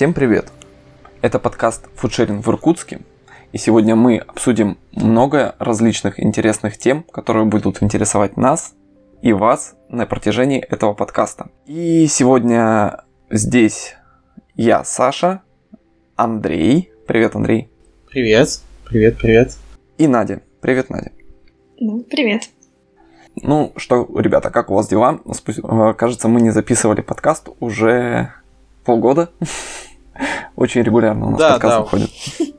Всем привет! Это подкаст Фудшеринг в Иркутске. И сегодня мы обсудим много различных интересных тем, которые будут интересовать нас и вас на протяжении этого подкаста. И сегодня здесь я, Саша, Андрей. Привет, Андрей. Привет. Привет, привет. И Надя. Привет, Надя. Ну, привет. Ну что, ребята, как у вас дела? Э, кажется, мы не записывали подкаст уже полгода. Очень регулярно у нас да, подкаст да. выходит.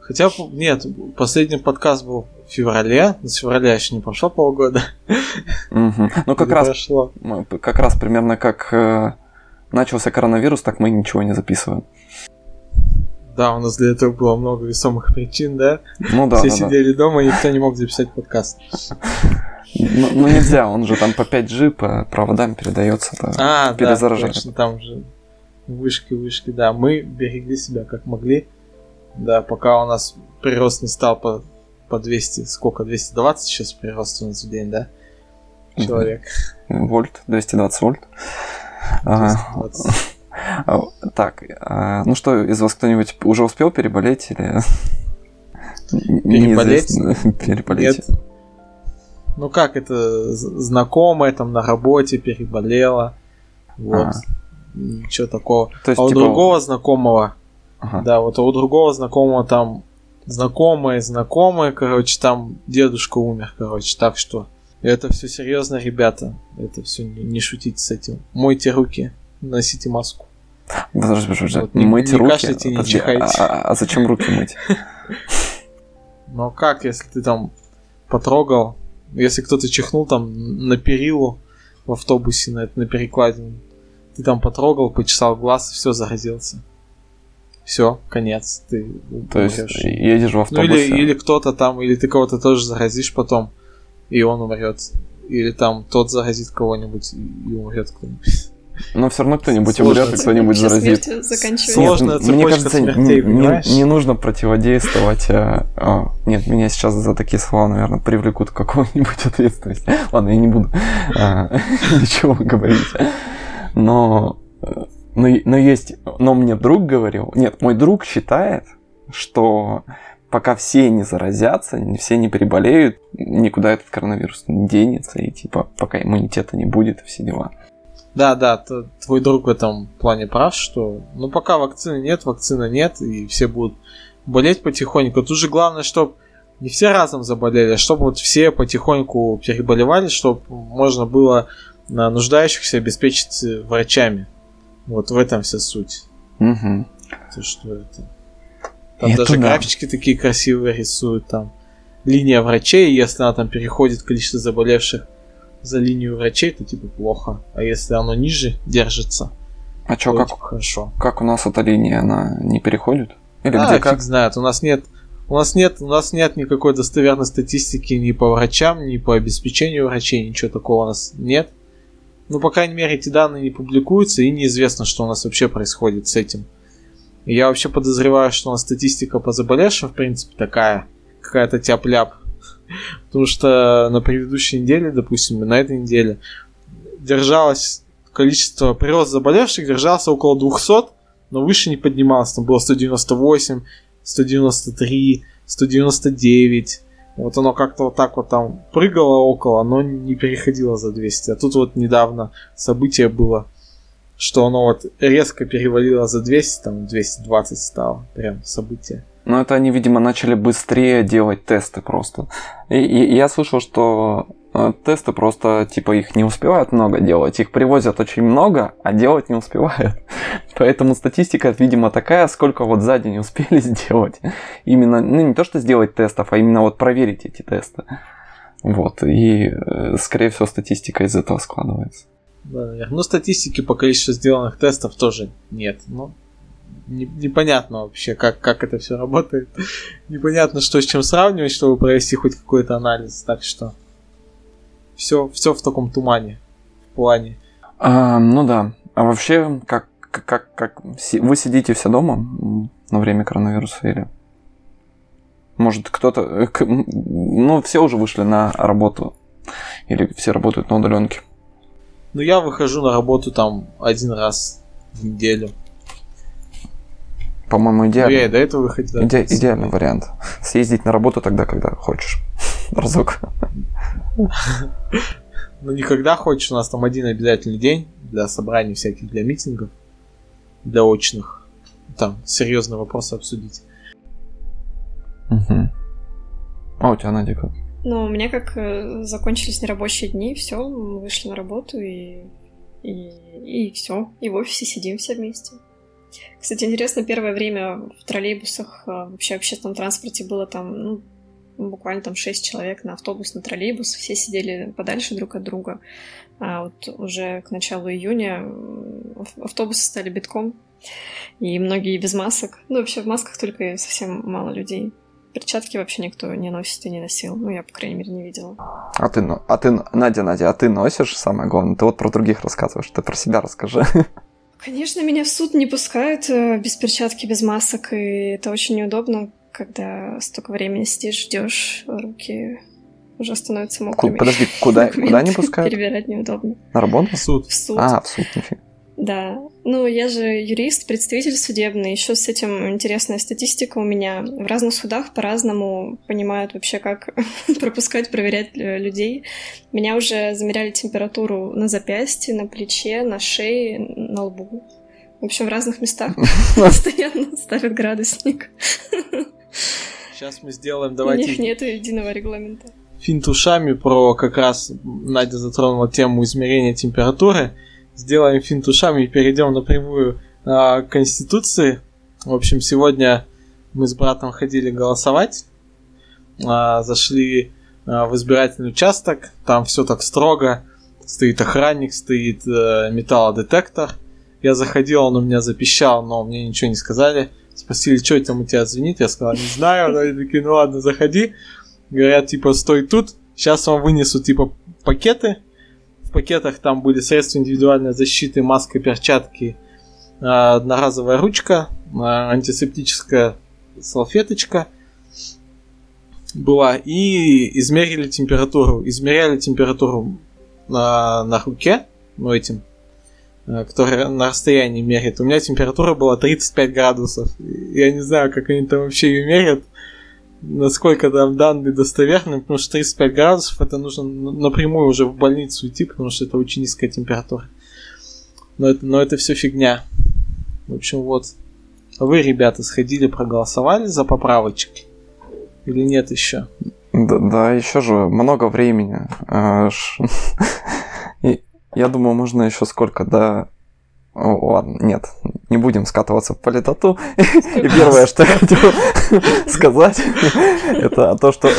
Хотя, нет, последний подкаст был в феврале, с февраля еще не прошло полгода. Угу. Ну, как раз, прошло. как раз примерно как э, начался коронавирус, так мы ничего не записываем. Да, у нас для этого было много весомых причин, да? Ну да. Все да, сидели да. дома, никто не мог записать подкаст. Ну, ну нельзя, он же там по 5G по проводам передается, а. Да, точно, там же вышки, вышки, да. Мы берегли себя как могли. Да, пока у нас прирост не стал по, по 200, сколько, 220 сейчас прирост у нас в день, да? Человек. Вольт, 220 вольт. 220. А, так, а, ну что, из вас кто-нибудь уже успел переболеть или... Переболеть? Переболеть. Нет. Ну как, это знакомая там на работе переболела. Вот. А. Ничего такого. То есть, а у типа... другого знакомого, ага. да, вот у другого знакомого там знакомые, знакомые, короче, там дедушка умер, короче, так что это все серьезно, ребята. Это все не, не шутите с этим. Мойте руки, носите маску. Подожди, подожди, вот, не, мыть не руки. Кашляйте, не подожди, а, а, а зачем руки мыть? Ну а как, если ты там потрогал, если кто-то чихнул там на перилу в автобусе, на, на перекладину, ты там потрогал, почесал глаз, и все, заразился. Все, конец. Ты То умрешь. есть едешь в автобусе. Ну или, или кто-то там, или ты кого-то тоже заразишь потом, и он умрет. Или там тот заразит кого-нибудь и умрет кто-нибудь. Но все равно кто-нибудь умрет, и кто-нибудь заразит. Сложная нет, Мне кажется, смертей, не, не нужно противодействовать. А, а, нет, меня сейчас за такие слова, наверное, привлекут к какой-нибудь ответственности. Ладно, я не буду а, ничего говорить но, но, но есть, но мне друг говорил, нет, мой друг считает, что пока все не заразятся, все не переболеют, никуда этот коронавирус не денется, и типа пока иммунитета не будет, и все дела. Да, да, твой друг в этом плане прав, что ну пока вакцины нет, вакцины нет, и все будут болеть потихоньку. Тут же главное, чтобы не все разом заболели, а чтобы вот все потихоньку переболевали, чтобы можно было на нуждающихся обеспечить э, врачами. Вот в этом вся суть. Угу. То, что это. Там это даже да. графички такие красивые рисуют, там линия врачей, если она там переходит количество заболевших за линию врачей, то типа плохо. А если оно ниже держится, а чё, как, типа, хорошо. Как у нас эта линия, она не переходит? Или а, где как? фиг знает. У нас нет у нас нет, у нас нет никакой достоверной статистики ни по врачам, ни по обеспечению врачей, ничего такого у нас нет. Ну, по крайней мере, эти данные не публикуются, и неизвестно, что у нас вообще происходит с этим. И я вообще подозреваю, что у нас статистика по заболевшим, в принципе, такая, какая-то тяп-ляп. Потому что на предыдущей неделе, допустим, на этой неделе, держалось количество, прирост заболевших держался около 200, но выше не поднимался. Там было 198, 193, 199. Вот оно как-то вот так вот там прыгало около, но не переходило за 200. А тут вот недавно событие было, что оно вот резко перевалило за 200, там 220 стало. Прям событие. Ну, это они, видимо, начали быстрее делать тесты просто. И, и я слышал, что тесты просто, типа, их не успевают много делать. Их привозят очень много, а делать не успевают. Поэтому статистика, видимо, такая, сколько вот сзади не успели сделать. Именно, ну, не то, что сделать тестов, а именно вот проверить эти тесты. Вот, и, э, скорее всего, статистика из этого складывается. Да, ну, статистики по количеству сделанных тестов тоже нет. Ну, не, непонятно вообще, как, как это все работает. непонятно, что с чем сравнивать, чтобы провести хоть какой-то анализ. Так что все, все в таком тумане, в плане. А, ну да. А вообще, как, как, как вы сидите все дома на время коронавируса или? Может, кто-то... Э, ну, все уже вышли на работу. Или все работают на удаленке? Ну, я выхожу на работу там один раз в неделю. По-моему, идеальный. Ну, я и до этого выходил. Иде- идеальный вариант. Съездить на работу тогда, когда хочешь. Разок. Ну, никогда хочешь, у нас там один обязательный день для собраний всяких, для митингов, для очных. Там серьезные вопросы обсудить. Угу. А у тебя, Надя, как? Ну, у меня как э, закончились нерабочие дни, все, мы вышли на работу и, и, и все, и в офисе сидим все вместе. Кстати, интересно, первое время в троллейбусах, э, вообще в общественном транспорте было там, ну, буквально там шесть человек на автобус, на троллейбус, все сидели подальше друг от друга. А вот уже к началу июня автобусы стали битком, и многие без масок. Ну, вообще в масках только совсем мало людей. Перчатки вообще никто не носит и не носил. Ну, я, по крайней мере, не видела. А ты, а ты, Надя, Надя, а ты носишь, самое главное? Ты вот про других рассказываешь, ты про себя расскажи. Конечно, меня в суд не пускают э, без перчатки, без масок, и это очень неудобно, когда столько времени сидишь, ждешь, руки уже становятся мокрыми. Подожди, куда, куда не пускают? Перебирать неудобно. На работу? В суд. В суд. А, в суд, нифига. Да. Ну, я же юрист, представитель судебный. Еще с этим интересная статистика у меня. В разных судах по-разному понимают вообще, как пропускать, проверять людей. Меня уже замеряли температуру на запястье, на плече, на шее, на лбу. В общем, в разных местах постоянно ставят градусник. Сейчас мы сделаем, давайте... У них нет единого регламента. Финт ушами про как раз Надя затронула тему измерения температуры сделаем финт ушами и перейдем напрямую а, к Конституции. В общем, сегодня мы с братом ходили голосовать, а, зашли а, в избирательный участок, там все так строго, стоит охранник, стоит а, металлодетектор. Я заходил, он у меня запищал, но мне ничего не сказали. Спросили, что там у тебя звенит, я сказал, не знаю, они такие, ну ладно, заходи. Говорят, типа, стой тут, сейчас вам вынесут, типа, пакеты, в пакетах там были средства индивидуальной защиты, маска, перчатки, а, одноразовая ручка, а, антисептическая салфеточка была. И измерили температуру. Измеряли температуру на, на руке, ну этим, который на расстоянии меряет. У меня температура была 35 градусов. Я не знаю, как они там вообще ее мерят насколько там данные достоверны, потому что 35 градусов это нужно напрямую уже в больницу идти, потому что это очень низкая температура. Но это, но это все фигня. В общем, вот. Вы, ребята, сходили, проголосовали за поправочки? Или нет еще? Да, да еще же много времени. Я думаю, можно еще сколько, да, о, ладно, нет, не будем скатываться в политоту. И первое, что я хотел сказать, это то, что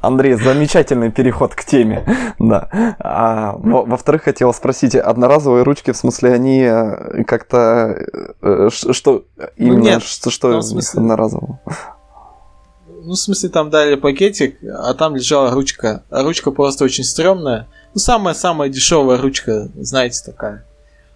Андрей, замечательный переход к теме. Да. А во-вторых, хотел спросить, одноразовые ручки, в смысле, они э, как-то э, что ну, именно нет, что, что смысле... одноразового? Ну, в смысле, там дали пакетик, а там лежала ручка. А ручка просто очень стрёмная. Ну, самая-самая дешевая ручка, знаете, такая.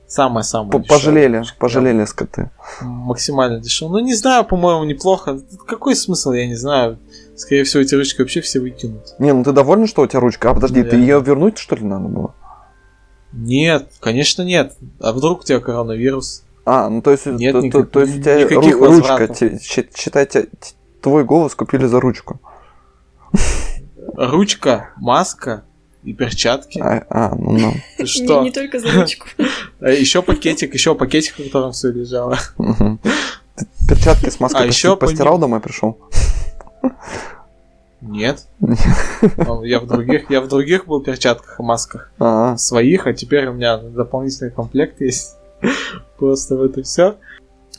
Самое-самое. Пожалели, пожалели скоты. Максимально дешево. Ну, не знаю, по-моему, неплохо. Какой смысл, я не знаю. Скорее всего, эти ручки вообще все выкинут. Не, ну ты доволен, что у тебя ручка? А подожди, Наверное. ты ее вернуть, что ли, надо было? Нет, конечно нет. А вдруг у тебя коронавирус? А, ну то есть, нет, то, никак, то, то есть у тебя ру- ручка, считайте, твой голос купили за ручку. Ручка, маска, и перчатки. А, а ну, ну. Ты что? Не, не только за ручку. А еще пакетик, еще пакетик, в котором все лежало. Перчатки с маской а еще постирал домой пришел? Нет. Я в других, я в других был перчатках и масках. А-а. Своих, а теперь у меня дополнительный комплект есть. Просто в это все.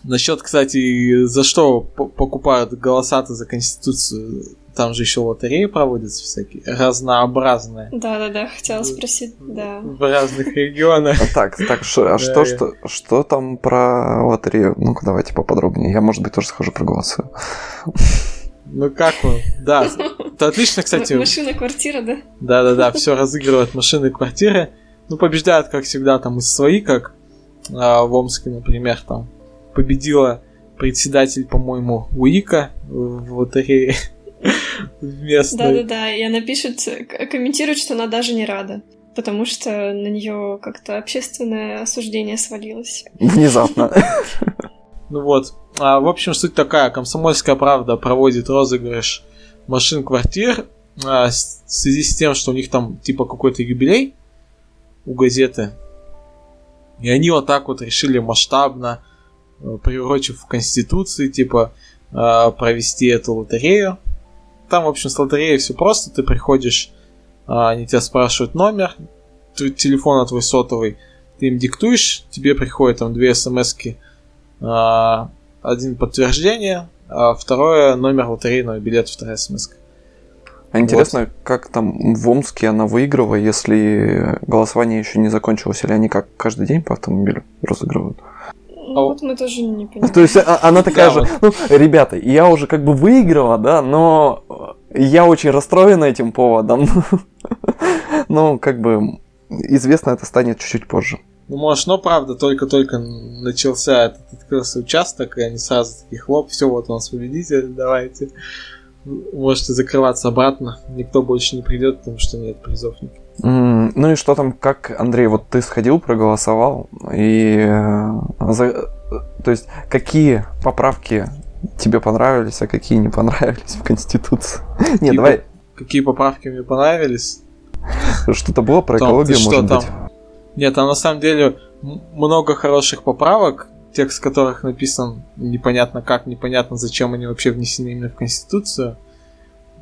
Насчет, кстати, за что покупают голоса-то за Конституцию? Там же еще лотереи проводятся всякие, разнообразные. Да-да-да, хотела спросить, да. В разных регионах. А так, так, что, а что, что, что там про лотерею? Ну-ка, давайте поподробнее. Я, может быть, тоже схожу проголосую. Ну как он? Да, это отлично, кстати. Машина, квартира, да? Да-да-да, все разыгрывают машины, квартиры. Ну, побеждают, как всегда, там из свои, как а, в Омске, например, там победила председатель, по-моему, УИКа в лотерее местной. Да-да-да, и она пишет, комментирует, что она даже не рада. Потому что на нее как-то общественное осуждение свалилось. Внезапно. Ну вот. А, в общем, суть такая. Комсомольская правда проводит розыгрыш машин-квартир а, в связи с тем, что у них там типа какой-то юбилей у газеты. И они вот так вот решили масштабно, э, приурочив в Конституции, типа, э, провести эту лотерею. Там, в общем, с лотереей все просто. Ты приходишь, а, они тебя спрашивают номер, телефона твой сотовый, ты им диктуешь, тебе приходят там две смс а, один подтверждение, а второе номер лотерейного билета, вторая смс -ка. А интересно, вот. как там в Омске она выиграла, если голосование еще не закончилось, или они как каждый день по автомобилю разыгрывают? Ну, вот мы тоже не понимаем. То есть а, она такая же, ну, ребята, я уже как бы выиграла, да, но я очень расстроена этим поводом. Ну, как бы известно это станет чуть-чуть позже. Ну, может, но правда, только-только начался этот открылся участок, и они сразу такие, хлоп, все, вот у нас победитель, давайте можете закрываться обратно. Никто больше не придет, потому что нет призов. Mm, ну и что там, как, Андрей, вот ты сходил, проголосовал, и э, за, то есть какие поправки тебе понравились, а какие не понравились в Конституции? Нет, давай. Какие поправки мне понравились? Что-то было про экологию, может быть? Нет, там на самом деле много хороших поправок, текст которых написан непонятно как, непонятно зачем они вообще внесены именно в Конституцию.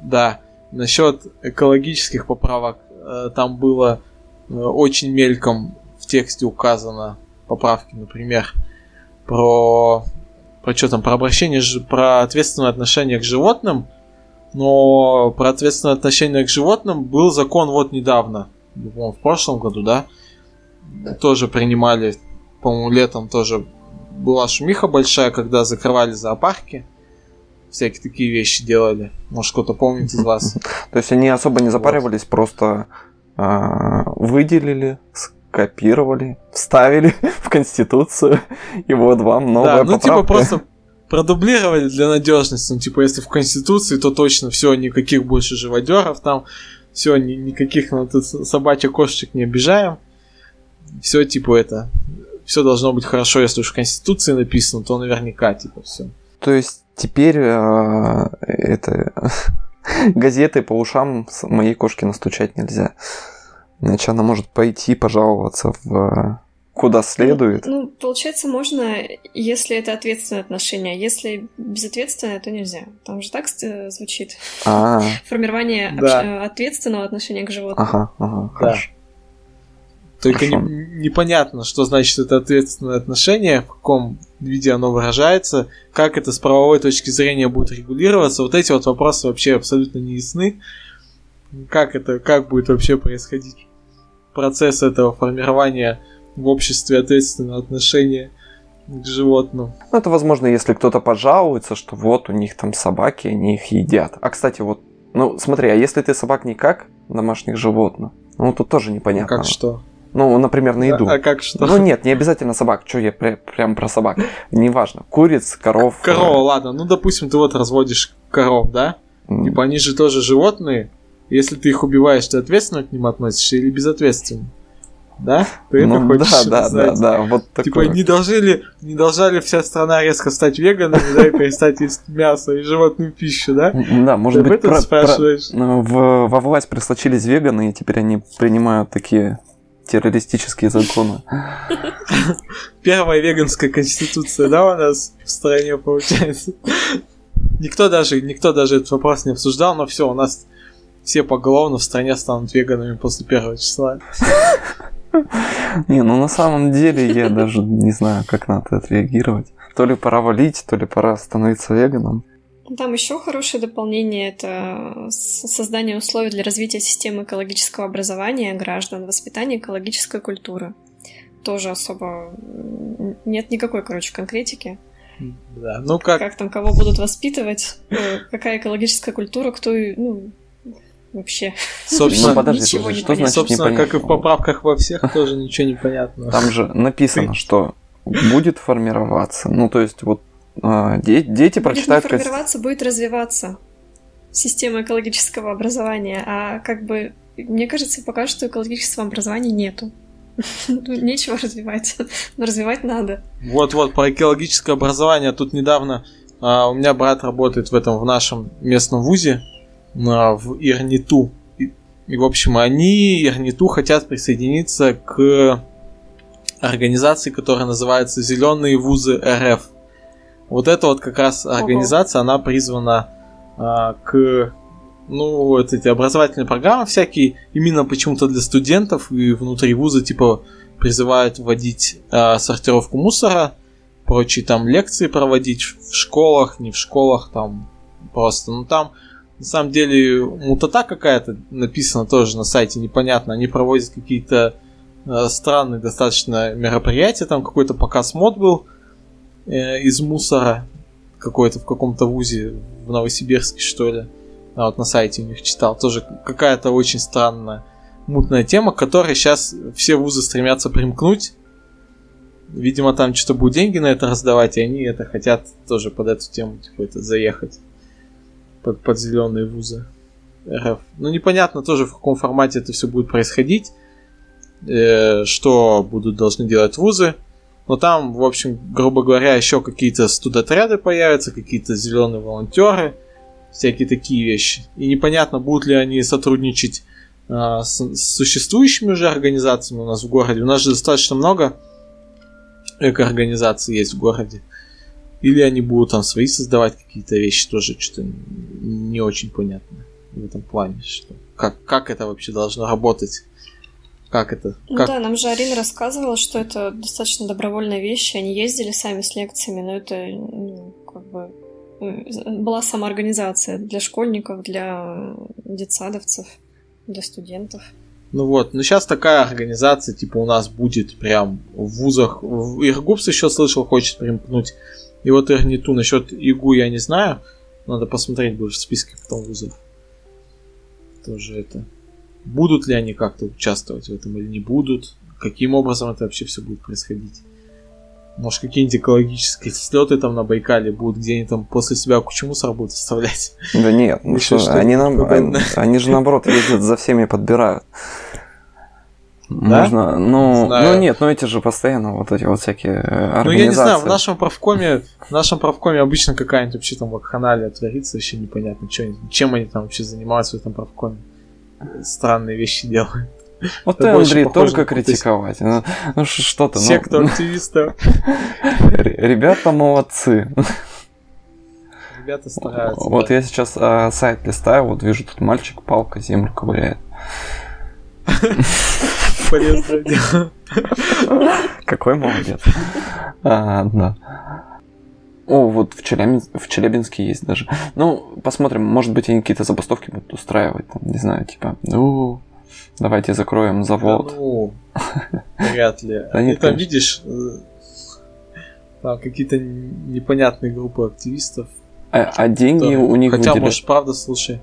Да, насчет экологических поправок, э, там было э, очень мельком в тексте указано поправки, например, про про что там, про обращение, про ответственное отношение к животным, но про ответственное отношение к животным был закон вот недавно, в прошлом году, да, тоже принимали, по-моему, летом тоже была шумиха большая, когда закрывали зоопарки. Всякие такие вещи делали. Может, кто-то помнит из вас. То есть они особо не запаривались, просто а, выделили, скопировали, вставили в Конституцию, и вот вам новая Да, ну типа просто продублировали для надежности. Ну, типа, если в Конституции, то точно все, никаких больше живодеров там, все, ни, никаких ну, тут собачек, кошечек не обижаем. Все, типа, это все должно быть хорошо, если уж в Конституции написано, то наверняка, типа, все. То есть теперь э, это газеты по ушам моей кошки настучать нельзя. Иначе она может пойти пожаловаться в куда следует. Ну, ну, получается, можно, если это ответственное отношение. Если безответственное, то нельзя. Там же так звучит. А-а-а. Формирование да. ответственного отношения к животному. Ага, ага, хорошо. Да. Только не, непонятно, что значит это ответственное отношение, в каком виде оно выражается, как это с правовой точки зрения будет регулироваться. Вот эти вот вопросы вообще абсолютно не ясны. Как это, как будет вообще происходить процесс этого формирования в обществе ответственного отношения к животным. Ну, это возможно, если кто-то пожалуется, что вот у них там собаки, они их едят. А, кстати, вот, ну, смотри, а если ты собак не как домашних животных, ну, тут тоже непонятно. Как что? Ну, например, на еду. А, а как что? Ну нет, не обязательно собак. Что я пря- прям про собак? Неважно. Куриц, коров. Корова, э... ладно. Ну, допустим, ты вот разводишь коров, да? Mm. Типа они же тоже животные. Если ты их убиваешь, ты ответственно к ним относишься или безответственно? Да? Ты ну, это хочешь да, да, да, да, вот Типа не должны ли, не должна ли вся страна резко стать веганами, да, и перестать есть мясо и животную пищу, да? Да, может быть, про? Про, ну, в, во власть прислочились веганы, и теперь они принимают такие террористические законы. Первая веганская конституция, да, у нас в стране получается. Никто даже, никто даже этот вопрос не обсуждал, но все, у нас все поголовно в стране станут веганами после первого числа. Не, ну на самом деле я даже не знаю, как на это отреагировать. То ли пора валить, то ли пора становиться веганом. Там еще хорошее дополнение — это создание условий для развития системы экологического образования граждан, воспитания экологической культуры. Тоже особо нет никакой, короче, конкретики. Да, ну как... Как там, кого будут воспитывать, э, какая экологическая культура, кто, ну, вообще. Собственно, ну, подожди, ничего не что значит Собственно, непонятно? как и в поправках во всех, тоже ничего не понятно. Там же написано, что будет формироваться. Ну, то есть, вот дети, дети прочитают... Будет формироваться, будет развиваться система экологического образования, а как бы, мне кажется, пока что экологического образования нету. Нечего развивать, но развивать надо. Вот-вот, по экологическое образование. Тут недавно а, у меня брат работает в этом, в нашем местном вузе, а, в Ирниту. И, и, в общем, они, Ирниту, хотят присоединиться к организации, которая называется Зеленые вузы РФ. Вот эта вот как раз организация, Ого. она призвана а, к ну, вот эти образовательные программы всякие, именно почему-то для студентов и внутри вуза, типа, призывают вводить э, сортировку мусора, прочие там лекции проводить в школах, не в школах, там просто, ну там на самом деле мутата какая-то написана тоже на сайте, непонятно, они проводят какие-то э, странные достаточно мероприятия, там какой-то показ мод был э, из мусора, какой-то в каком-то вузе в Новосибирске, что ли а вот на сайте у них читал, тоже какая-то очень странная мутная тема, к которой сейчас все вузы стремятся примкнуть. Видимо, там что-то будут деньги на это раздавать, и они это хотят тоже под эту тему, типа, это заехать. Под, под зеленые вузы РФ. Ну, непонятно тоже, в каком формате это все будет происходить, э, что будут должны делать вузы. Но там, в общем, грубо говоря, еще какие-то студотряды появятся, какие-то зеленые волонтеры – всякие такие вещи. И непонятно, будут ли они сотрудничать а, с, с существующими уже организациями у нас в городе. У нас же достаточно много эко-организаций есть в городе. Или они будут там свои создавать какие-то вещи, тоже что-то не очень понятно в этом плане. Что, как, как это вообще должно работать? Как это? Ну как... да, нам же Арина рассказывала, что это достаточно добровольная вещь. Они ездили сами с лекциями, но это ну, как бы была самоорганизация для школьников, для детсадовцев, для студентов. Ну вот, ну сейчас такая организация, типа у нас будет прям в вузах. Иргупс еще слышал, хочет примкнуть. И вот Ирниту насчет ИГУ я не знаю. Надо посмотреть будет в списке потом вузов. Тоже это. Будут ли они как-то участвовать в этом или не будут? Каким образом это вообще все будет происходить? Может, какие-нибудь экологические слеты там на Байкале будут, где они там после себя кучу мусора будут оставлять. Да нет, ну что, они, нам, они, они же наоборот ездят за всеми подбирают. Да? Можно, ну, ну нет, ну эти же постоянно вот эти вот всякие организации. Ну я не знаю, в нашем правкоме, в нашем правкоме обычно какая-нибудь вообще там вакханалия творится, вообще непонятно, что, чем они там вообще занимаются в этом правкоме. Странные вещи делают. Вот ты, Андрей, только критиковать. Ну, ну что-то. Ну. Сектор активистов. Ребята молодцы. Ребята стараются. Вот я сейчас а, сайт листаю, вот вижу, тут мальчик палка землю ковыряет. Полезное дело. Какой молодец. А, да. О, вот в, Челябин... в Челябинске есть даже. Ну, посмотрим, может быть, они какие-то забастовки будут устраивать, там, не знаю, типа, ну, Давайте закроем завод. Да, ну, вряд ли. Да нет, там видишь, э, там какие-то непонятные группы активистов. А, а деньги у них Хотя, выделят... может, правда, слушай.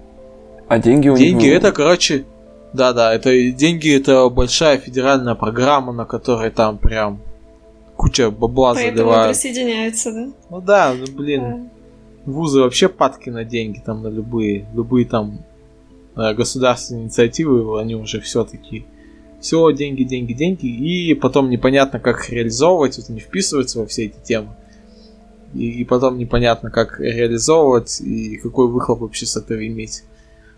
А деньги у деньги них... это, короче, да-да, это деньги это большая федеральная программа, на которой там прям куча бабла Поэтому заливают. присоединяются, да? Ну да, ну блин. Да. Вузы вообще падки на деньги там на любые, любые там Э, государственные инициативы, они уже все таки все, деньги, деньги, деньги, и потом непонятно, как их реализовывать, вот они вписываются во все эти темы, и, и потом непонятно, как реализовывать, и какой выхлоп вообще с этого иметь.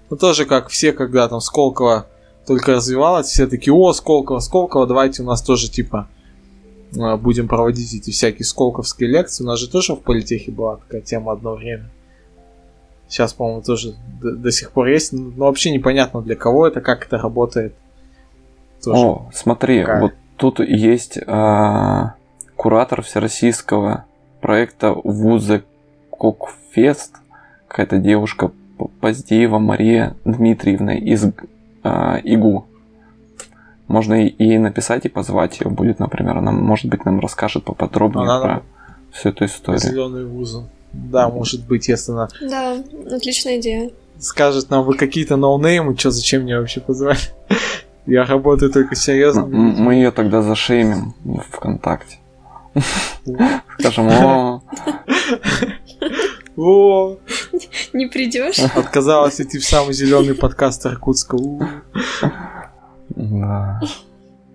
Ну, тоже как все, когда там Сколково только развивалось, все такие, о, Сколково, Сколково, давайте у нас тоже, типа, будем проводить эти всякие сколковские лекции. У нас же тоже в политехе была такая тема одно время. Сейчас, по-моему, тоже до, до сих пор есть. Но вообще непонятно для кого это, как это работает. Тоже. О, смотри, как? вот тут есть а, куратор всероссийского проекта вуза Кокфест, какая-то девушка Поздеева Мария Дмитриевна из а, ИГУ. Можно ей написать и позвать ее будет, например. Она, может быть, нам расскажет поподробнее Она про всю эту историю. Зеленые вузы. Да, может быть, если она... Да, отличная идея. Скажет нам, вы какие-то ноунеймы, что, зачем мне вообще позвать? Я работаю только серьезно. Мы ее тогда зашеймим в ВКонтакте. Скажем, о... О! Не придешь? Отказалась идти в самый зеленый подкаст Иркутска. Да.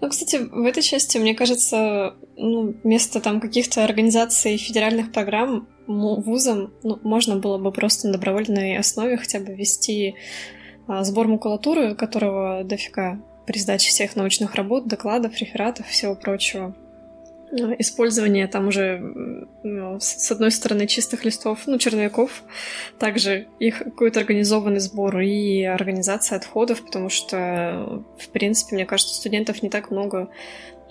Ну, кстати, в этой части, мне кажется, ну, вместо там каких-то организаций федеральных программ вузам ну, можно было бы просто на добровольной основе хотя бы вести а, сбор макулатуры, которого дофига при сдаче всех научных работ, докладов, рефератов, всего прочего. Использование там уже, ну, с одной стороны, чистых листов, ну, черновиков, также их какой-то организованный сбор и организация отходов, потому что, в принципе, мне кажется, студентов не так много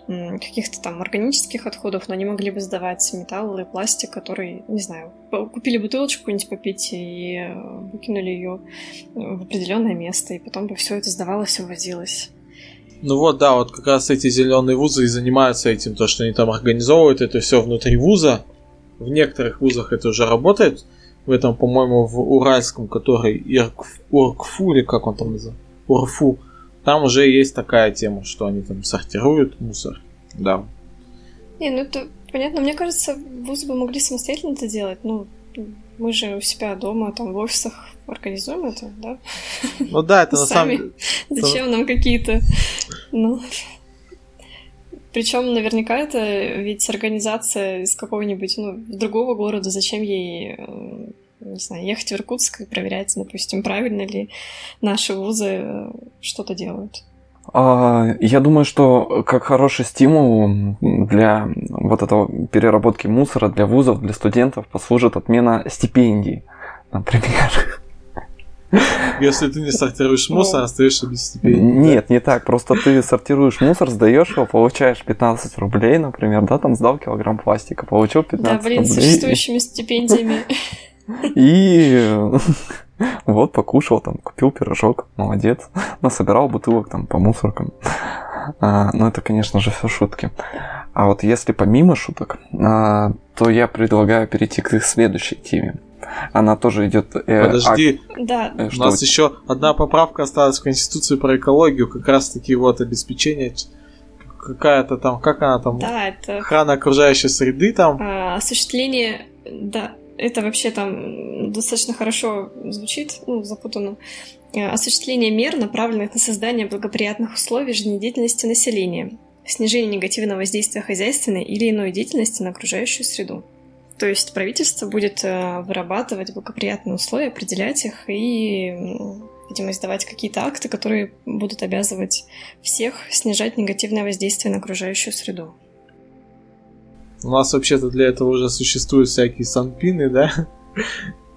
каких-то там органических отходов, но они могли бы сдавать металл и пластик, который, не знаю, купили бутылочку какую-нибудь попить и э, выкинули ее в определенное место, и потом бы все это сдавалось и возилось. Ну вот, да, вот как раз эти зеленые вузы и занимаются этим, то, что они там организовывают это все внутри вуза. В некоторых вузах это уже работает. В этом, по-моему, в Уральском, который Иркф, Уркфу, или как он там называется? Урфу. Там уже есть такая тема, что они там сортируют мусор. Да. Не, ну это понятно. Мне кажется, вузы бы могли самостоятельно это делать. Ну, мы же у себя дома, там, в офисах организуем это, да? Ну да, это на самом деле... Зачем нам какие-то... Ну... Причем наверняка это ведь организация из какого-нибудь, ну, другого города, зачем ей э, не знаю, ехать в Иркутск и проверять, допустим, правильно ли наши вузы э, что-то делают. А, я думаю, что как хороший стимул для вот этого переработки мусора для вузов, для студентов послужит отмена стипендий, например. Если ты не сортируешь мусор, ну. остаешься без стипендии. Нет, не так. Просто ты сортируешь мусор, сдаешь его, получаешь 15 рублей, например, да, там сдал килограмм пластика, получил 15 рублей. Да, блин, рублей. существующими стипендиями. И вот покушал, там, купил пирожок, молодец. Насобирал бутылок там по мусоркам. А, ну, это, конечно же, все шутки. А вот если помимо шуток, а, то я предлагаю перейти к следующей теме. Она тоже идет. Э, Подожди, а... да. Э, у нас еще одна поправка осталась в Конституции про экологию, как раз таки вот обеспечение какая-то там, как она там, да, это... охрана окружающей среды там. А, осуществление, да, это вообще там достаточно хорошо звучит, ну, запутанно. Э, осуществление мер, направленных на создание благоприятных условий жизнедеятельности населения, снижение негативного воздействия хозяйственной или иной деятельности на окружающую среду. То есть правительство будет э, вырабатывать благоприятные условия, определять их и, видимо, издавать какие-то акты, которые будут обязывать всех снижать негативное воздействие на окружающую среду. У нас вообще-то для этого уже существуют всякие санпины, да?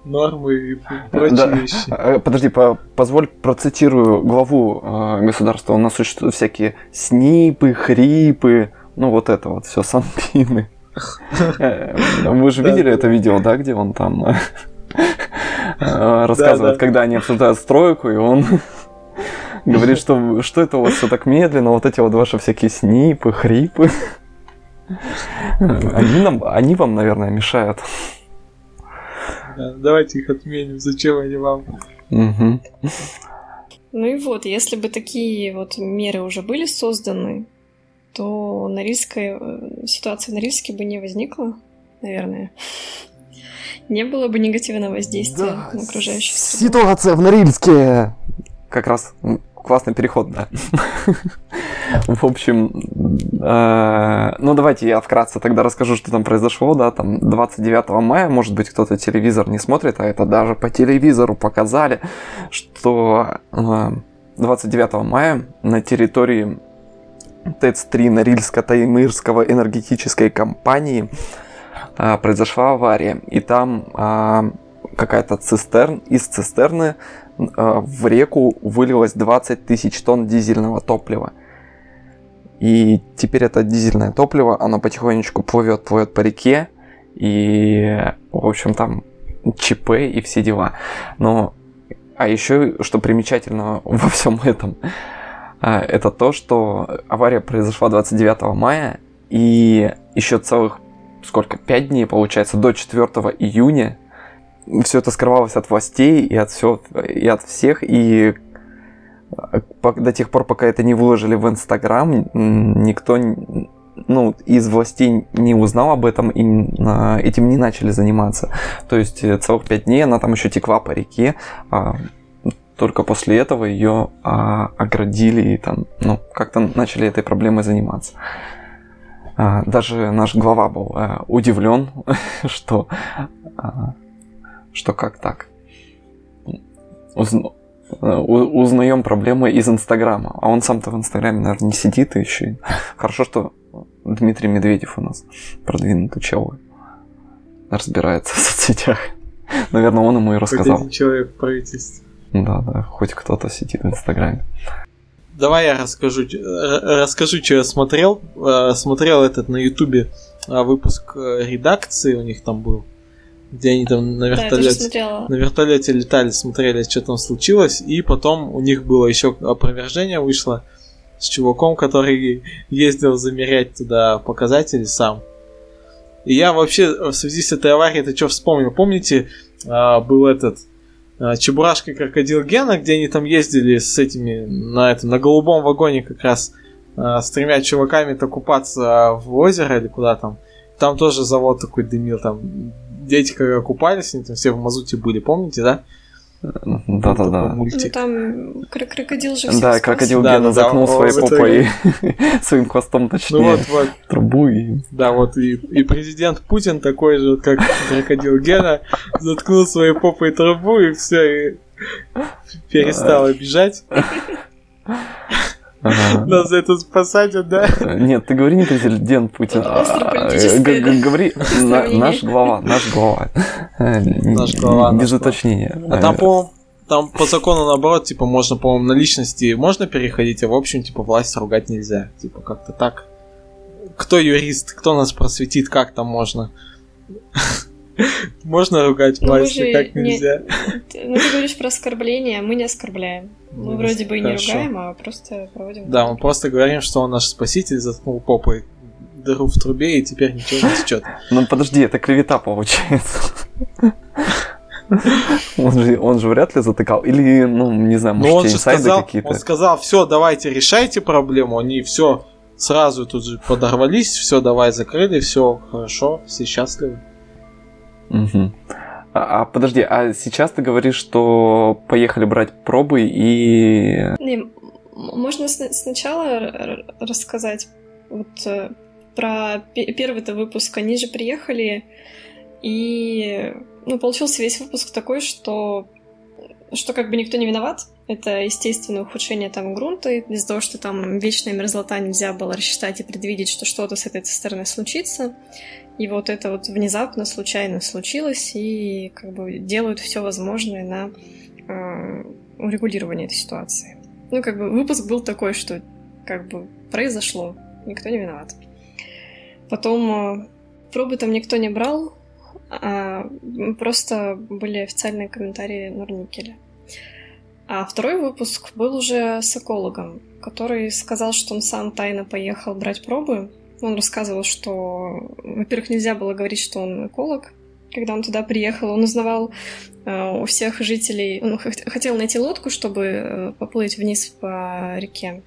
Нормы и прочие да. вещи. Э, подожди, по позволь процитирую главу э, государства. У нас существуют всякие снипы, хрипы, ну вот это вот все санпины. Э, вы же видели это видео, да, где он там э, рассказывает, когда они обсуждают стройку, и он говорит, что что это у вас все так медленно, вот эти вот ваши всякие снипы, хрипы. Они, нам, они вам, наверное, мешают. давайте их отменим. Зачем они вам? Угу. Ну и вот, если бы такие вот меры уже были созданы, то Норильская э, ситуация в Норильске бы не возникла, наверное. Не было бы негативного воздействия да. на окружающую среду. Ситуация в Норильске! Как раз классный переход, да. В общем, э, ну давайте я вкратце тогда расскажу, что там произошло, да, там 29 мая, может быть, кто-то телевизор не смотрит, а это даже по телевизору показали, что 29 э, мая на территории ТЭЦ-3 Норильско-Таймырского энергетической компании э, произошла авария, и там какая-то цистерн, из цистерны в реку вылилось 20 тысяч тонн дизельного топлива. И теперь это дизельное топливо, оно потихонечку плывет, плывет по реке, и, в общем, там ЧП и все дела. Но, а еще, что примечательно во всем этом, а, это то, что авария произошла 29 мая, и еще целых, сколько, 5 дней, получается, до 4 июня все это скрывалось от властей и от, все, и от всех, и до тех пор, пока это не выложили в Инстаграм, никто ну, из властей не узнал об этом и этим не начали заниматься. То есть э, целых пять дней она там еще текла по реке. А, только после этого ее а, оградили и там, ну, как-то начали этой проблемой заниматься. А, даже наш глава был а, удивлен, что, а, что как так. Узна, узнаем проблемы из Инстаграма. А он сам-то в Инстаграме, наверное, не сидит и еще. Хорошо, что Дмитрий Медведев у нас продвинутый чел. Разбирается в соцсетях. Наверное, он ему и рассказал. Хоть один человек в правительстве. Да, да, хоть кто-то сидит в Инстаграме. Давай я расскажу, расскажу, что я смотрел. Э, смотрел этот на Ютубе э, выпуск э, редакции у них там был, где они там на вертолете, да, на вертолете летали, смотрели, что там случилось, и потом у них было еще опровержение вышло с чуваком, который ездил замерять туда показатели сам. И я вообще в связи с этой аварией это что вспомнил. Помните, был этот Э, Чебурашка и Крокодил Гена, где они там ездили с этими на этом на голубом вагоне как раз э, с тремя чуваками-то купаться в озеро или куда там. Там тоже завод такой дымил, там дети когда купались, они там все в мазуте были, помните, да? Да-да-да. Ну там крокодил же Да, крокодил да, Гена заткнул да, своей попой своим хвостом точнее ну, вот, вот. трубу и... Да, вот и, и президент Путин такой же, как крокодил Гена, заткнул своей попой трубу и все, и перестал обижать. Нас за это посадят, да? Нет, ты говори не президент Путин. А, говори наш глава, наш глава. Наш глава. Без уточнения. А там, по там по закону наоборот, типа, можно, по-моему, на личности можно переходить, а в общем, типа, власть ругать нельзя. Типа, как-то так. Кто юрист, кто нас просветит, как там можно? Можно ругать ну, власть, как нельзя. Ну, ты говоришь про оскорбление, а мы не оскорбляем. Мы ну, вроде бы и не ругаем, а просто проводим... Да, мы просто говорим, что он наш спаситель, заткнул попой дыру в трубе, и теперь ничего не течет. Ну подожди, это клевета получается. Он же, он же вряд ли затыкал. Или, ну, не знаю, может, он же сказал, какие-то. Он сказал, все, давайте решайте проблему. Они все сразу тут же подорвались, все, давай закрыли, все хорошо, все счастливы. Угу. А, а подожди, а сейчас ты говоришь, что поехали брать пробы и... Не, можно с- сначала рассказать вот э, про первый-то выпуск. Они же приехали, и ну, получился весь выпуск такой, что что как бы никто не виноват. Это естественное ухудшение там грунта, из-за того, что там вечная мерзлота нельзя было рассчитать и предвидеть, что что-то с этой стороны случится. И вот это вот внезапно, случайно случилось, и как бы делают все возможное на э, урегулирование этой ситуации. Ну, как бы выпуск был такой, что как бы произошло, никто не виноват. Потом э, пробы там никто не брал, а просто были официальные комментарии Норникеля. А второй выпуск был уже с экологом, который сказал, что он сам тайно поехал брать пробы, он рассказывал, что, во-первых, нельзя было говорить, что он эколог. Когда он туда приехал, он узнавал э, у всех жителей, он хотел найти лодку, чтобы э, поплыть вниз по реке.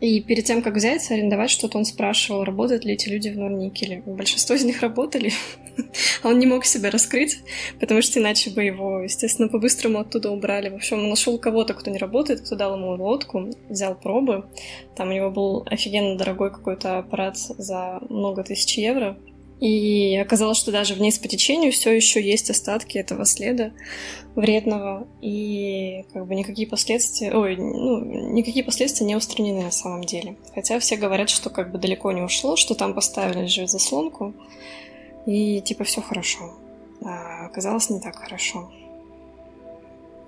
И перед тем, как взять, арендовать что-то, он спрашивал, работают ли эти люди в Норникеле. Большинство из них работали. он не мог себя раскрыть, потому что иначе бы его, естественно, по-быстрому оттуда убрали. В общем, он нашел кого-то, кто не работает, кто дал ему лодку, взял пробы. Там у него был офигенно дорогой какой-то аппарат за много тысяч евро. И оказалось, что даже вниз по течению все еще есть остатки этого следа вредного, и как бы никакие последствия, ой, ну, никакие последствия не устранены на самом деле. Хотя все говорят, что как бы далеко не ушло, что там поставили же заслонку, и типа все хорошо. А оказалось не так хорошо.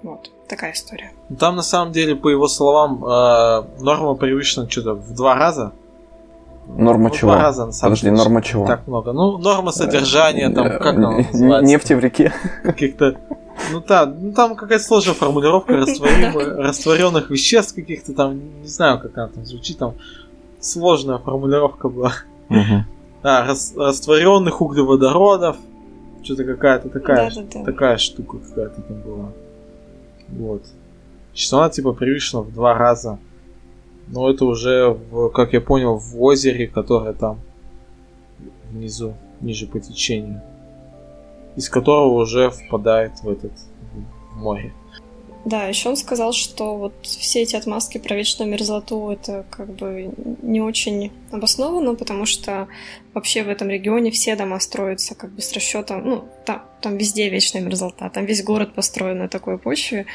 Вот, такая история. Там на самом деле, по его словам, э, норма привычна что-то в два раза Норма ну, чего? Два раза, Подожди, деле, норма чего? Так много. Ну, норма содержания, там, как она называется? Нефти в реке. Каких-то... Ну да, ну там какая-то сложная формулировка растворенных веществ каких-то там, не знаю, как она там звучит, там сложная формулировка была. А, растворенных углеводородов, что-то какая-то такая, такая штука какая-то там была. Вот. Что она типа превышена в два раза но это уже, в, как я понял, в озере, которое там внизу, ниже по течению. Из которого уже впадает в этот в море. Да, еще он сказал, что вот все эти отмазки про вечную мерзлоту это как бы не очень обосновано, потому что вообще в этом регионе все дома строятся как бы с расчетом, ну, там, там везде вечная мерзлота, там весь город построен на такой почве.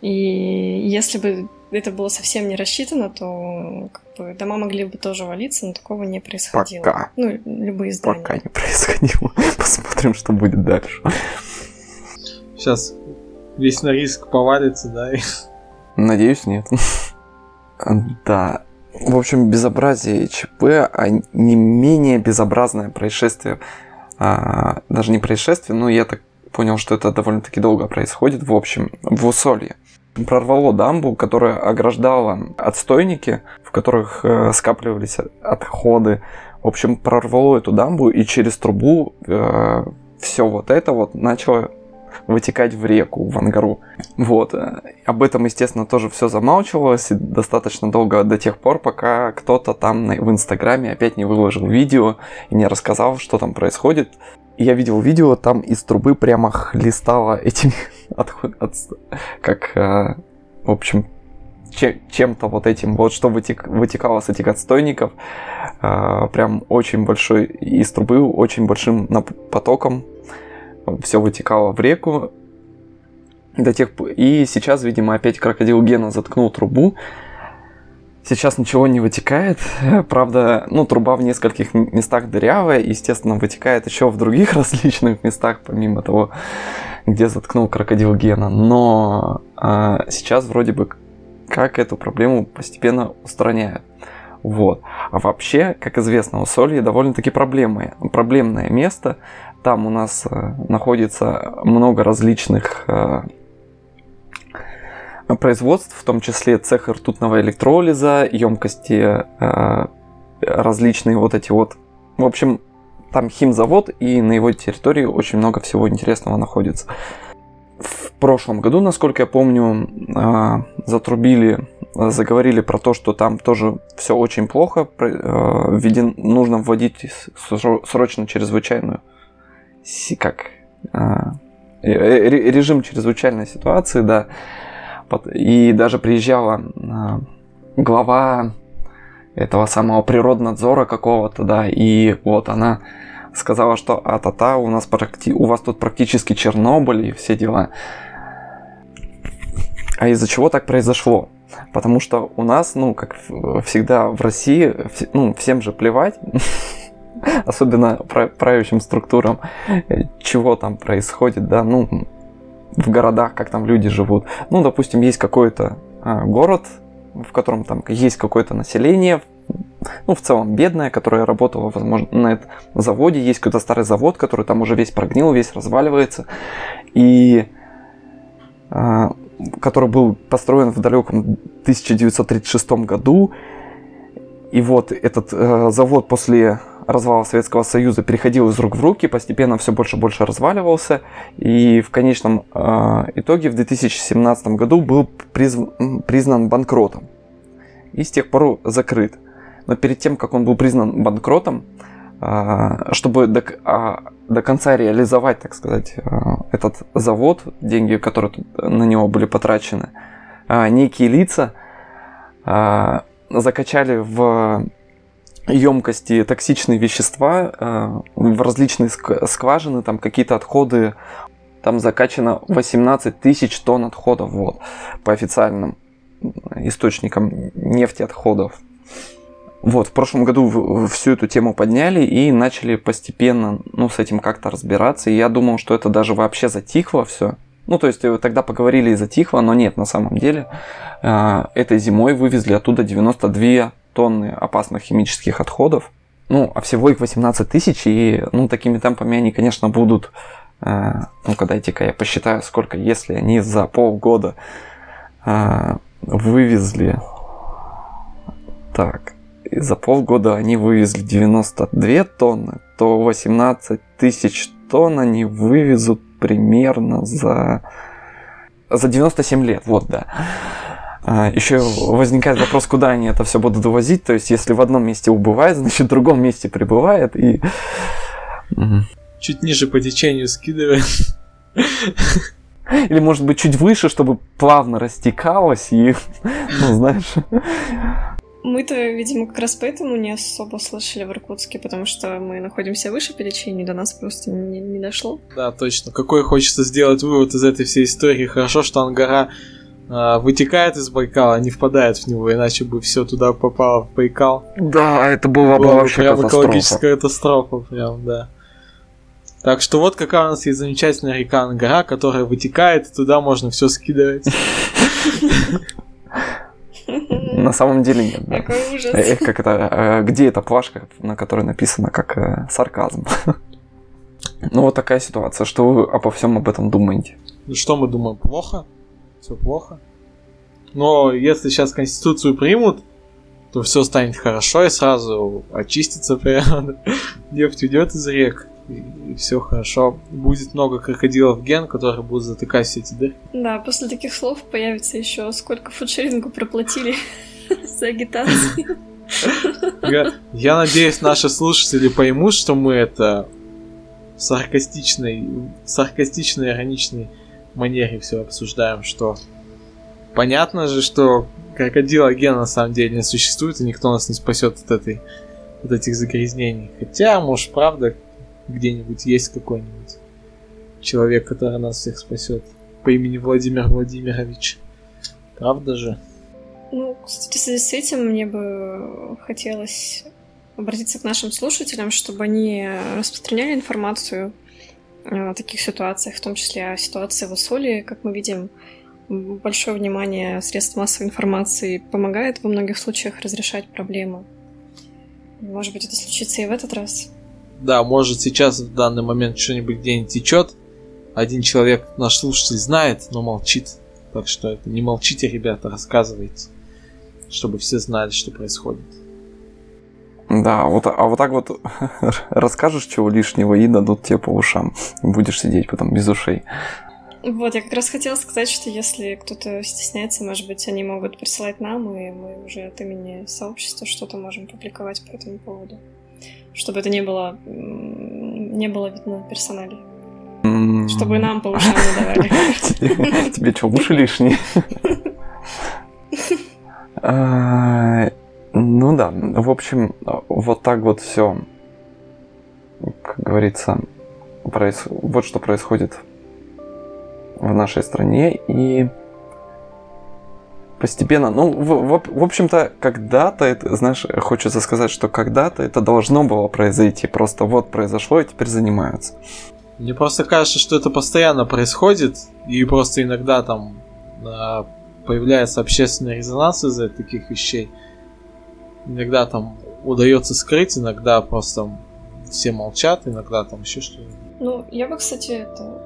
И если бы это было совсем не рассчитано, то как бы, дома могли бы тоже валиться, но такого не происходило. Пока. Ну, любые здания. Пока не происходило. Посмотрим, что будет дальше. Сейчас весь на риск повалится, да? Надеюсь, нет. Да. В общем, безобразие ЧП, а не менее безобразное происшествие, а, даже не происшествие, но я так понял, что это довольно-таки долго происходит, в общем, в Усолье. Прорвало дамбу, которая ограждала отстойники, в которых э, скапливались отходы. В общем, прорвало эту дамбу, и через трубу э, все вот это вот начало вытекать в реку, в Ангару. Вот. Об этом, естественно, тоже все замалчивалось достаточно долго до тех пор, пока кто-то там в Инстаграме опять не выложил видео и не рассказал, что там происходит. Я видел видео, там из трубы прямо хлестало этими отход... от... как, э, в общем, чем-то вот этим, вот что вытек, вытекало с этих отстойников, э, прям очень большой из трубы, очень большим потоком все вытекало в реку. До тех... И сейчас, видимо, опять крокодил Гена заткнул трубу. Сейчас ничего не вытекает. Правда, ну, труба в нескольких местах дырявая. Естественно, вытекает еще в других различных местах, помимо того, где заткнул крокодил Гена. Но а, сейчас вроде бы как эту проблему постепенно устраняют. Вот. А вообще, как известно, Усолье довольно-таки проблемное, проблемное место. Там у нас э, находится много различных э, производств, в том числе цех ртутного электролиза, емкости э, различные вот эти вот. В общем, там химзавод, и на его территории очень много всего интересного находится. В прошлом году, насколько я помню, затрубили, заговорили про то, что там тоже все очень плохо, введен, нужно вводить срочно чрезвычайную как режим чрезвычайной ситуации, да. И даже приезжала а, глава этого самого природнадзора какого-то, да, и вот она сказала, что а-та-та, у нас практи... у вас тут практически Чернобыль и все дела. А из-за чего так произошло? Потому что у нас, ну, как всегда в России, ну, всем же плевать, особенно правящим структурам, чего там происходит, да, ну, в городах, как там люди живут. Ну, допустим, есть какой-то а, город, в котором там есть какое-то население, ну, в целом бедное, которое работало, возможно, на этом заводе. Есть какой-то старый завод, который там уже весь прогнил, весь разваливается. И а, который был построен в далеком 1936 году. И вот этот э, завод после развала Советского Союза переходил из рук в руки, постепенно все больше и больше разваливался, и в конечном э, итоге в 2017 году был признан банкротом и с тех пор закрыт. Но перед тем, как он был признан банкротом, э, чтобы до, э, до конца реализовать, так сказать, э, этот завод, деньги, которые на него были потрачены, некие лица закачали в емкости токсичные вещества э, в различные скважины, там какие-то отходы, там закачано 18 тысяч тонн отходов, вот, по официальным источникам нефти отходов. Вот, в прошлом году всю эту тему подняли и начали постепенно, ну, с этим как-то разбираться. И я думал, что это даже вообще затихло все. Ну, то есть э, тогда поговорили и затихло, но нет, на самом деле. Э, этой зимой вывезли оттуда 92 тонны опасных химических отходов. Ну, а всего их 18 тысяч, и ну, такими темпами они, конечно, будут... Э, ну-ка, дайте-ка я посчитаю, сколько, если они за полгода э, вывезли... Так, за полгода они вывезли 92 тонны, то 18 тысяч тонн они вывезут примерно за... За 97 лет, вот, да. А, Еще возникает вопрос, куда они это все будут довозить. То есть, если в одном месте убывает, значит, в другом месте прибывает. И... Чуть ниже по течению скидывает. Или, может быть, чуть выше, чтобы плавно растекалось и, ну, знаешь... Мы-то, видимо, как раз поэтому не особо слышали в Иркутске, потому что мы находимся выше по течению, до нас просто не, не дошло. Да, точно. Какой хочется сделать вывод из этой всей истории. Хорошо, что Ангара вытекает из Байкала, а не впадает в него, иначе бы все туда попало в Байкал. Да, это было бы вообще прям катастрофа. экологическая катастрофа, прям, да. Так что вот какая у нас есть замечательная река Ангара, которая вытекает, и туда можно все скидывать. На самом деле нет. Да. Какой ужас. Эх, как это, э, где эта плашка, на которой написано как э, сарказм? Ну вот такая ситуация. Что вы обо всем об этом думаете? Ну что мы думаем? Плохо? Все плохо? Но если сейчас Конституцию примут, то все станет хорошо и сразу очистится природа. Нефть уйдет из рек и, все хорошо. Будет много крокодилов ген, которые будут затыкать все эти дырки. Да, после таких слов появится еще сколько фудшерингу проплатили за агитацию. Я, я надеюсь, наши слушатели поймут, что мы это в саркастичной, саркастичной, ироничной манере все обсуждаем, что понятно же, что крокодила гена на самом деле не существует, и никто нас не спасет от этой от этих загрязнений. Хотя, может, правда, где-нибудь есть какой-нибудь человек, который нас всех спасет по имени Владимир Владимирович. Правда же? Ну, кстати, в связи с этим мне бы хотелось обратиться к нашим слушателям, чтобы они распространяли информацию таких ситуациях, в том числе ситуации в Усоле. Как мы видим, большое внимание средств массовой информации помогает во многих случаях разрешать проблемы. Может быть, это случится и в этот раз да, может сейчас в данный момент что-нибудь где-нибудь течет. Один человек, наш слушатель, знает, но молчит. Так что это не молчите, ребята, рассказывайте, чтобы все знали, что происходит. Да, вот, а вот так вот расскажешь чего лишнего и дадут тебе по ушам. Будешь сидеть потом без ушей. Вот, я как раз хотела сказать, что если кто-то стесняется, может быть, они могут присылать нам, и мы уже от имени сообщества что-то можем публиковать по этому поводу чтобы это не было, не было видно персоналей. Чтобы нам по ушам не давали. Тебе что, уши лишние? А, ну да, в общем, вот так вот все, как говорится, вот что происходит в нашей стране. И постепенно, ну, в, в, в общем-то, когда-то, это, знаешь, хочется сказать, что когда-то это должно было произойти, просто вот произошло и теперь занимаются. Мне просто кажется, что это постоянно происходит, и просто иногда там появляется общественный резонанс из-за таких вещей. Иногда там удается скрыть, иногда просто все молчат, иногда там еще что-нибудь. Ну, я бы, кстати, это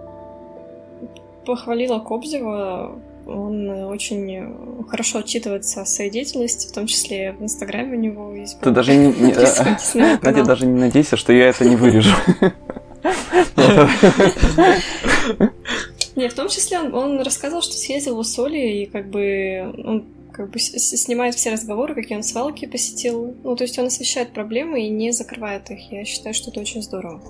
похвалила Кобзева он очень хорошо отчитывается о своей деятельности, в том числе в Инстаграме у него есть... Ты даже не... Надя, даже не надейся, что я это не вырежу. Не, в том числе он, он рассказывал, что съездил в Усолье, и как бы он как бы снимает все разговоры, какие он свалки посетил. Ну, то есть он освещает проблемы и не закрывает их. Я считаю, что это очень здорово.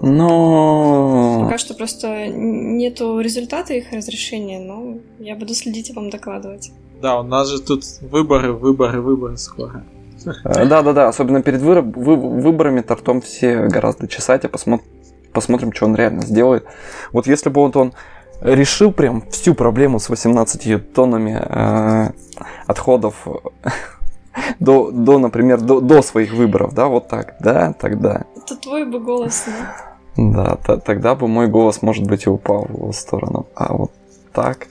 Но... Пока что просто нету результата их разрешения, но я буду следить и вам докладывать. Да, у нас же тут выборы, выборы, выборы скоро. Э, да-да-да, особенно перед выборами тортом все гораздо чесать, а посмотрим, что он реально сделает. Вот если бы вот он решил прям всю проблему с 18 тоннами э, отходов до, до, например, до, до своих выборов, да, вот так, да, тогда. Это твой бы голос, да? Да, т- тогда бы мой голос, может быть, и упал в его сторону. А вот так.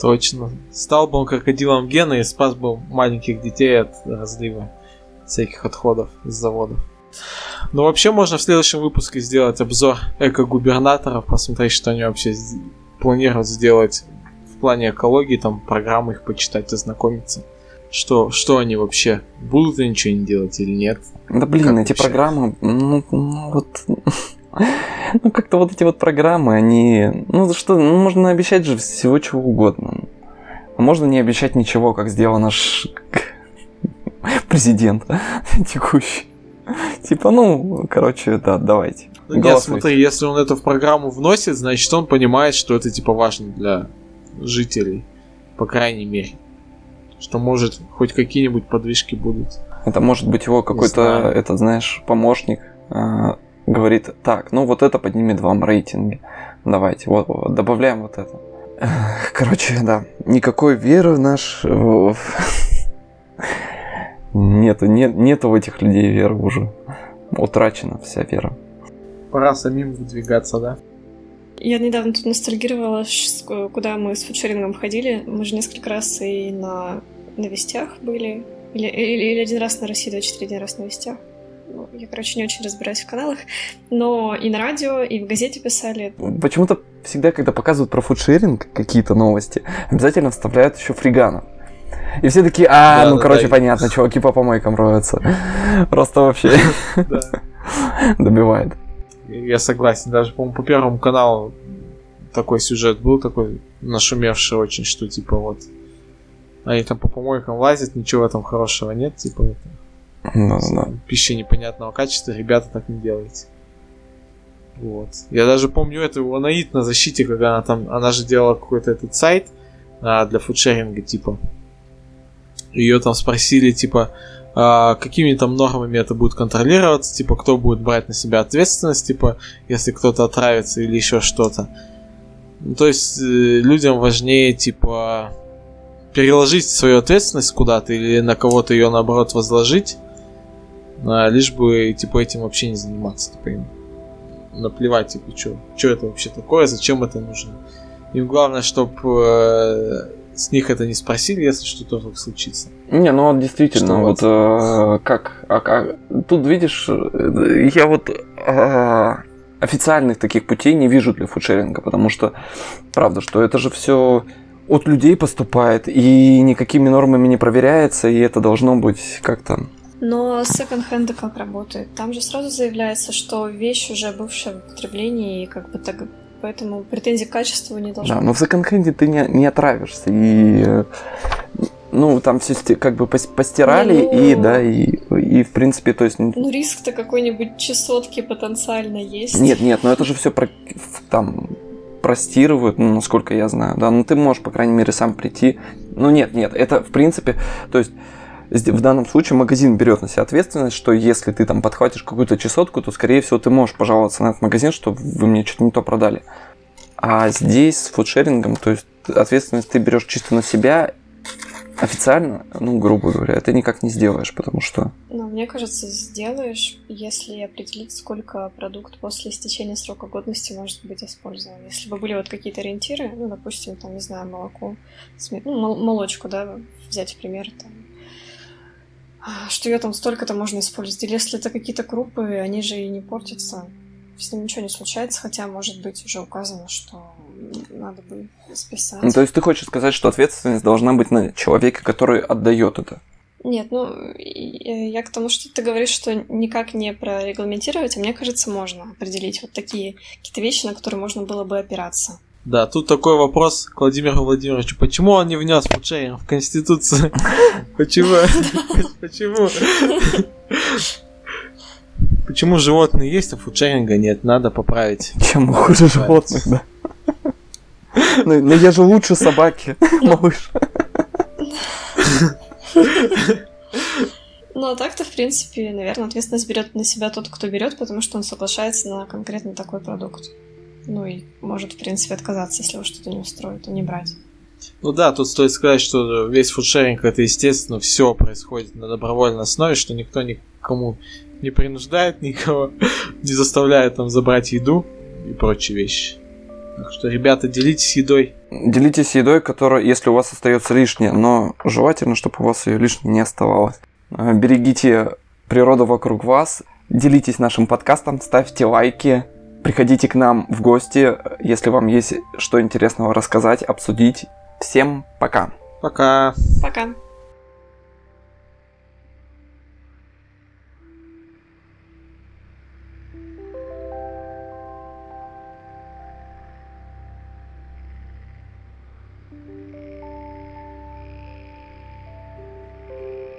Точно. Стал бы он крокодилом Гена и спас бы маленьких детей от разлива всяких отходов из заводов. Ну, вообще, можно в следующем выпуске сделать обзор эко-губернаторов, посмотреть, что они вообще планируют сделать в плане экологии, там, программы их почитать, ознакомиться. Что, что они вообще, будут ли ничего не делать или нет? Да блин, как эти вообще? программы, ну, ну вот... Ну, как-то вот эти вот программы, они... Ну, что, ну, можно обещать же всего чего угодно. А можно не обещать ничего, как сделал наш президент текущий. Типа, ну, короче, да, давайте. Ну, нет, смотри, если он это в программу вносит, значит он понимает, что это типа важно для жителей, по крайней мере. Что может хоть какие-нибудь подвижки будут. Это может быть его какой-то, этот, знаешь, помощник э, говорит, так, ну вот это поднимет вам рейтинги. Давайте, вот, вот добавляем вот это. Короче, да, никакой веры в наш... Нету, нет, нету в этих людей веры уже. Утрачена вся вера. Пора самим выдвигаться, да? Я недавно тут ностальгировала, куда мы с фудшерингом ходили. Мы же несколько раз и на, на вестях были. Или, или, или один раз на России 24, один раз на вестях. Ну, я, короче, не очень разбираюсь в каналах. Но и на радио, и в газете писали. Почему-то всегда, когда показывают про фудшеринг какие-то новости, обязательно вставляют еще фриганов. И все такие, а, да, ну, да, короче, да, понятно, чуваки по помойкам роются. Просто вообще добивает. Я согласен. Даже, по-моему, по Первому каналу такой сюжет был, такой нашумевший очень, что типа вот они там по помойкам лазят, ничего там хорошего нет, типа это. Да, да. Пища непонятного качества, ребята так не делайте. Вот. Я даже помню эту Анаит на защите, когда она там, она же делала какой-то этот сайт а, для фудшеринга, типа. Ее там спросили, типа, а, какими там нормами это будет контролироваться, типа, кто будет брать на себя ответственность, типа, если кто-то отравится или еще что-то. Ну, то есть э, людям важнее, типа, переложить свою ответственность куда-то или на кого-то ее наоборот возложить, а, лишь бы, типа, этим вообще не заниматься, типа, им наплевать, типа, что это вообще такое, зачем это нужно. Им главное, чтобы э, с них это не спросили, если что-то вдруг случится. Не, ну вот действительно, что вот э, как, а, а, тут видишь, э, я вот э, официальных таких путей не вижу для фудшеринга, потому что, правда, что это же все от людей поступает и никакими нормами не проверяется, и это должно быть как-то но секонд-хенды как работает? Там же сразу заявляется, что вещь уже бывшая в употреблении, и как бы так поэтому претензий к качеству не должно Да, но в секонд-хенде ты не, не отравишься, и ну, там все как бы постирали, не, ну... и, да, и, и, в принципе, то есть... Ну, риск-то какой-нибудь чесотки потенциально есть. Нет, нет, но это же все про, там простирывают, ну, насколько я знаю, да, ну, ты можешь, по крайней мере, сам прийти. Ну, нет, нет, это, в принципе, то есть в данном случае магазин берет на себя ответственность, что если ты там подхватишь какую-то чесотку, то, скорее всего, ты можешь пожаловаться на этот магазин, что вы мне что-то не то продали. А здесь с фудшерингом, то есть ответственность ты берешь чисто на себя, официально, ну, грубо говоря, ты никак не сделаешь, потому что... Ну, мне кажется, сделаешь, если определить, сколько продукт после истечения срока годности может быть использован. Если бы были вот какие-то ориентиры, ну, допустим, там, не знаю, молоко, ну, молочку, да, взять в пример, там, что ее там столько-то можно использовать. Или если это какие-то крупы, они же и не портятся. С ним ничего не случается, хотя, может быть, уже указано, что надо бы списать. Ну, то есть ты хочешь сказать, что ответственность должна быть на человеке, который отдает это? Нет, ну, я к тому, что ты говоришь, что никак не прорегламентировать, а мне кажется, можно определить вот такие какие-то вещи, на которые можно было бы опираться. Да, тут такой вопрос к Владимиру Владимировичу. Почему он не внес фудшеринг в Конституцию? Почему? Почему? Почему животные есть, а фудшеринга нет? Надо поправить. Чем хуже животных, да. Ну, ну я же лучше собаки, малыш. Ну, а так-то, в принципе, наверное, ответственность берет на себя тот, кто берет, потому что он соглашается на конкретно такой продукт. Ну и может, в принципе, отказаться, если его что-то не устроит, и не брать. Ну да, тут стоит сказать, что весь фудшеринг это, естественно, все происходит на добровольной основе, что никто никому не принуждает никого, не заставляет там забрать еду и прочие вещи. Так что, ребята, делитесь едой. Делитесь едой, которая, если у вас остается лишнее, но желательно, чтобы у вас ее лишнее не оставалось. Э, берегите природу вокруг вас, делитесь нашим подкастом, ставьте лайки, Приходите к нам в гости, если вам есть что интересного рассказать, обсудить. Всем пока. Пока. Пока.